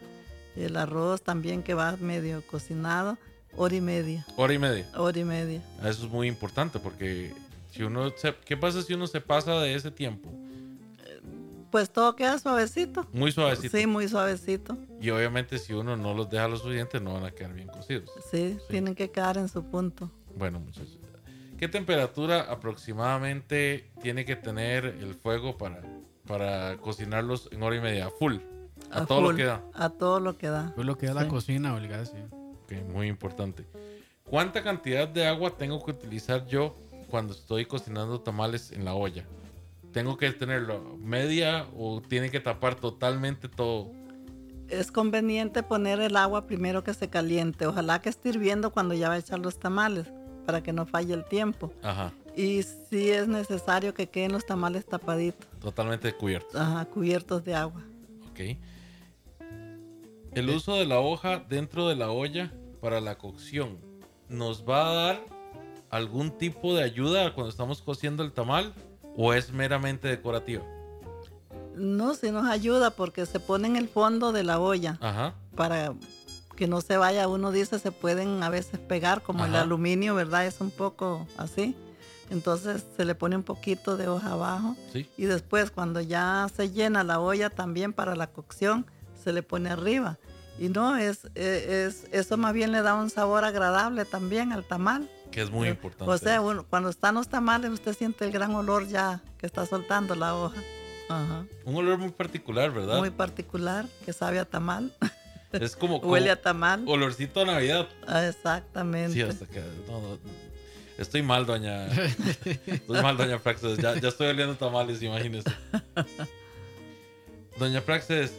El arroz también que va medio cocinado, hora y media. Hora y media. Hora y media. Eso es muy importante porque si uno ¿qué pasa si uno se pasa de ese tiempo? Pues todo queda suavecito. Muy suavecito. Sí, muy suavecito. Y obviamente si uno no los deja lo suficiente no van a quedar bien cocidos. Sí, sí. tienen que quedar en su punto. Bueno, muchachos. ¿Qué temperatura aproximadamente tiene que tener el fuego para, para cocinarlos en hora y media? Full. A, todo lo que da. A todo lo que da. Todo lo que da la cocina o el gas, sí. Ok, muy importante. ¿Cuánta cantidad de agua tengo que utilizar yo cuando estoy cocinando tamales en la olla? ¿Tengo que tenerlo media o tiene que tapar totalmente todo? Es conveniente poner el agua primero que se caliente. Ojalá que esté hirviendo cuando ya va a echar los tamales para que no falle el tiempo. Y sí es necesario que queden los tamales tapaditos. Totalmente cubiertos. Ajá, cubiertos de agua. Ok. El uso de la hoja dentro de la olla para la cocción nos va a dar algún tipo de ayuda cuando estamos cociendo el tamal o es meramente decorativa? No, sí nos ayuda porque se pone en el fondo de la olla Ajá. para que no se vaya. Uno dice se pueden a veces pegar como el aluminio, ¿verdad? Es un poco así. Entonces se le pone un poquito de hoja abajo. Y después cuando ya se llena la olla también para la cocción, se le pone arriba. Y no, es, e, es, eso más bien le da un sabor agradable también al tamal. Que es muy importante. O sea, cuando están los tamales, usted siente el gran olor ya que está soltando la hoja. Un olor muy particular, ¿verdad? Muy particular, que sabe a tamal. Es como, Huele a tamal. Olorcito a Navidad. Ah, exactamente. Sí, hasta que. Estoy mal, doña. Estoy mal, doña Praxis. Ya, ya estoy oliendo tamales, imagínese. Doña Praxis,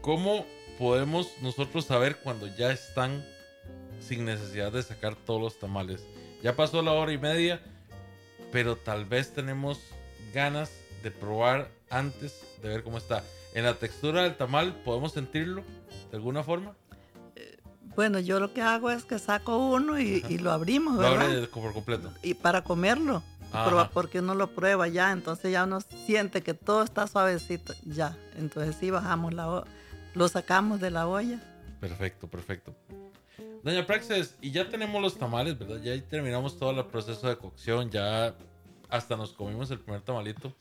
¿cómo podemos nosotros saber cuando ya están sin necesidad de sacar todos los tamales? Ya pasó la hora y media, pero tal vez tenemos ganas de probar antes de ver cómo está. En la textura del tamal, ¿podemos sentirlo de alguna forma? Bueno, yo lo que hago es que saco uno y, lo abrimos, ¿verdad? Lo abre por completo. Y para comerlo, porque uno lo prueba ya, entonces ya uno siente que todo está suavecito, ya. Entonces sí bajamos la lo sacamos de la olla. Perfecto, perfecto. Doña Praxis, y ya tenemos los tamales, ¿verdad? Ya terminamos todo el proceso de cocción, ya hasta nos comimos el primer tamalito.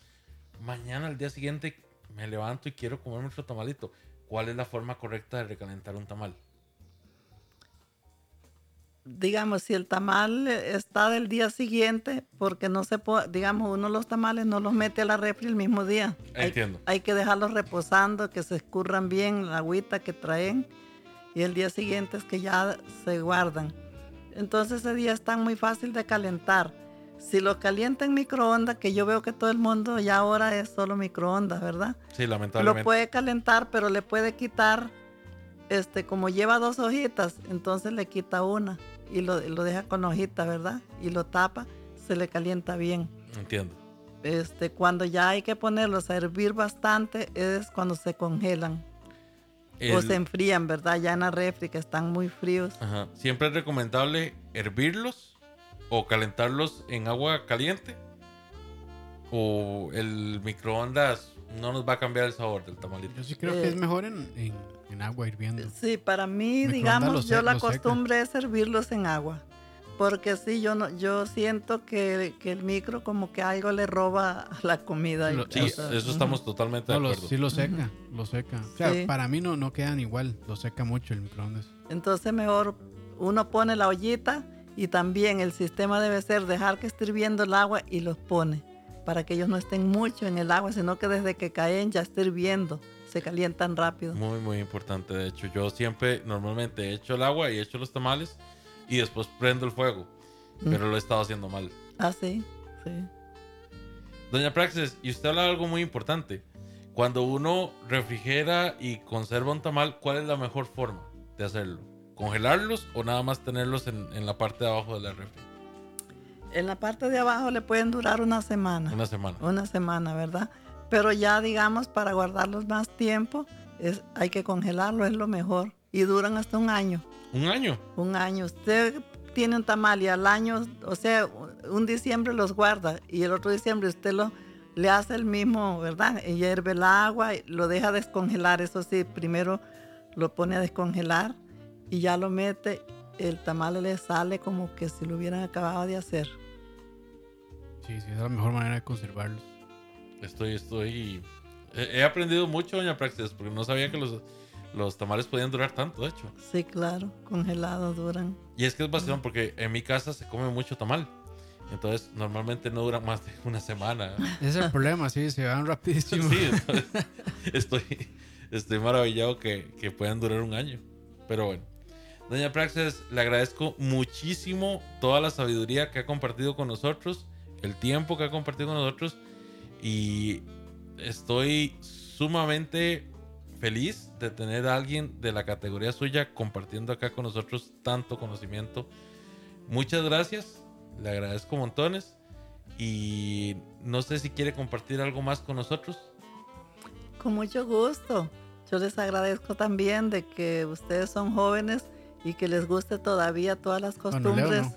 Mañana, al día siguiente, me levanto y quiero comerme otro tamalito. ¿Cuál es la forma correcta de recalentar un tamal? digamos, si el tamal está del día siguiente, porque no se puede, digamos, uno los tamales no los mete a la refri el mismo día. Entiendo. Hay, que dejarlos reposando, que se escurran bien la agüita que traen, y el día siguiente es que ya se guardan. Entonces ese día están muy fácil de calentar. Si lo calienta en microondas, que yo veo que todo el mundo ya ahora es solo microondas, ¿verdad? Sí, lamentablemente. Lo puede calentar, pero le puede quitar, este, como lleva dos hojitas, entonces le quita una y lo, deja con hojita, ¿verdad? Y lo tapa, se le calienta bien. Entiendo. Este, cuando ya hay que ponerlos a hervir bastante es cuando se congelan. O se enfrían, ¿verdad? Ya en la refri, que están muy fríos. Ajá. Siempre es recomendable hervirlos o calentarlos en agua caliente. O el microondas no nos va a cambiar el sabor del tamalito. Yo sí creo que es eh, mejor en en agua hirviendo. Sí, para mí, digamos, yo la costumbre es servirlos en agua. Porque sí, yo no, yo siento que, el micro como que algo le roba la comida. sí, eso estamos totalmente de acuerdo. sí lo seca, lo seca. O sea, para mí no, no quedan igual, lo seca mucho el microondas. Entonces mejor uno pone la ollita y también el sistema debe ser dejar que esté hirviendo el agua y los pone para que ellos no estén mucho en el agua, sino que desde que caen ya esté hirviendo se calientan rápido. Muy, muy importante. De hecho, yo siempre normalmente echo el agua y echo los tamales y después prendo el fuego. Pero lo he estado haciendo mal. Ah, sí, sí. Doña Praxis, y usted habla de algo muy importante. Cuando uno refrigera y conserva un tamal, ¿cuál es la mejor forma de hacerlo? ¿Congelarlos o nada más tenerlos en, en la parte de abajo de la refri? En la parte de abajo le pueden durar una semana. Una semana. Una semana, ¿verdad? Pero ya digamos, para guardarlos más tiempo, es, hay que congelarlo, es lo mejor. Y duran hasta un año. ¿Un año? Un año. Usted tiene un tamal y al año, o sea, un diciembre los guarda y el otro diciembre usted lo, le hace el mismo, ¿verdad? Y hierve el agua, y lo deja descongelar, eso sí, primero lo pone a descongelar y ya lo mete, el tamal le sale como que si lo hubieran acabado de hacer. Sí, sí, es la mejor manera de conservarlos. Estoy, estoy. He, aprendido mucho, doña Praxis, porque no sabía que los, los tamales podían durar tanto, de hecho. Sí, claro, congelados duran. Y es que es bastante porque en mi casa se come mucho tamal. Entonces, normalmente no duran más de una semana. Ese es el problema, sí, se van rapidísimo. Sí, estoy, estoy maravillado que, que puedan durar un año. Pero bueno. Doña Praxis, le agradezco muchísimo toda la sabiduría que ha compartido con nosotros, el tiempo que ha compartido con nosotros y estoy sumamente feliz de tener a alguien de la categoría suya compartiendo acá con nosotros tanto conocimiento. Muchas gracias Le agradezco montones. Y no sé si quiere compartir algo más con nosotros. Con mucho gusto. Yo les agradezco también de que ustedes son jóvenes y que les guste todavía todas las costumbres.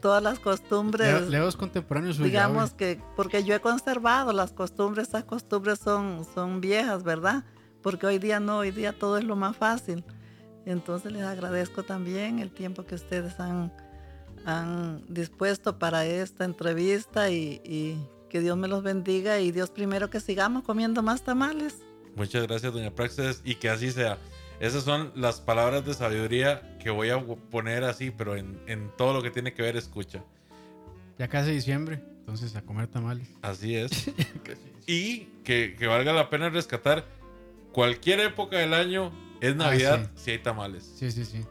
todas las costumbres. Leo, es contemporáneo Digamos que, porque yo he conservado las costumbres, esas costumbres son, son viejas, ¿verdad? Porque hoy día no, hoy día todo es lo más fácil. Entonces les agradezco también el tiempo que ustedes han, han dispuesto para esta entrevista y, y que Dios me los bendiga y Dios primero que sigamos comiendo más tamales. Muchas gracias, doña Praxis, y que así sea. Esas son las palabras de sabiduría que voy a poner así, pero en, en todo lo que tiene que ver escucha. Ya casi diciembre, entonces a comer tamales. Así es. y que, que, valga la pena rescatar cualquier época del año es ah, Navidad si hay tamales. Sí, sí, sí.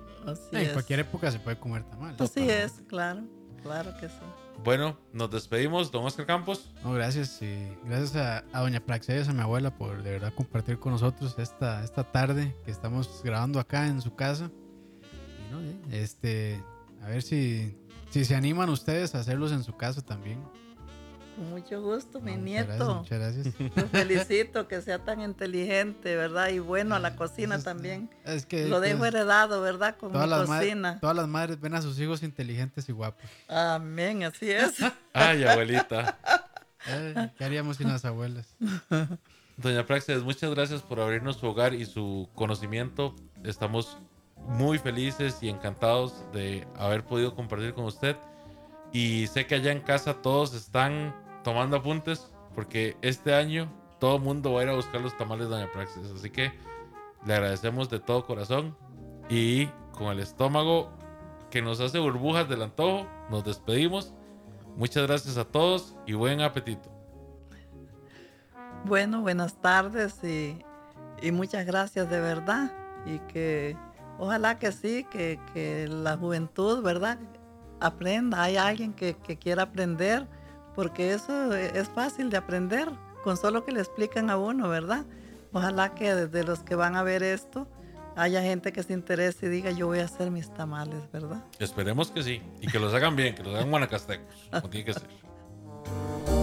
en cualquier época se puede comer tamales. Así es, claro, claro que sí. Bueno, nos despedimos, don Oscar Campos. No, gracias. Y gracias a, doña Praxedes, a mi abuela, por de verdad compartir con nosotros esta, esta tarde que estamos grabando acá en su casa. este, a ver si, si se animan ustedes a hacerlos en su casa también. Con mucho gusto, mi nieto. Muchas gracias. Lo felicito que sea tan inteligente, ¿verdad? Y bueno a la cocina también. Es que lo dejo heredado, ¿verdad? Con mi cocina. todas las madres ven a sus hijos inteligentes y guapos. Amén, así es. Ay, abuelita. ¿Qué haríamos sin las abuelas? Doña Praxis, muchas gracias por abrirnos su hogar y su conocimiento. Estamos muy felices y encantados de haber podido compartir con usted. Y sé que allá en casa todos están tomando apuntes porque este año todo el mundo va a ir a buscar los tamales de Doña Praxis. Así que le agradecemos de todo corazón y con el estómago que nos hace burbujas del antojo, nos despedimos. Muchas gracias a todos y buen apetito. Bueno, buenas tardes y, y muchas gracias de verdad. Y que ojalá que sí, que, que la juventud, ¿verdad? Aprenda, hay alguien que, quiera aprender, porque eso es fácil de aprender, con solo que le explican a uno, ¿verdad? Ojalá que desde los que van a ver esto haya gente que se interese y diga yo voy a hacer mis tamales, ¿verdad? Esperemos que sí, y que los hagan bien, que los hagan guanacastecos, como tiene que ser.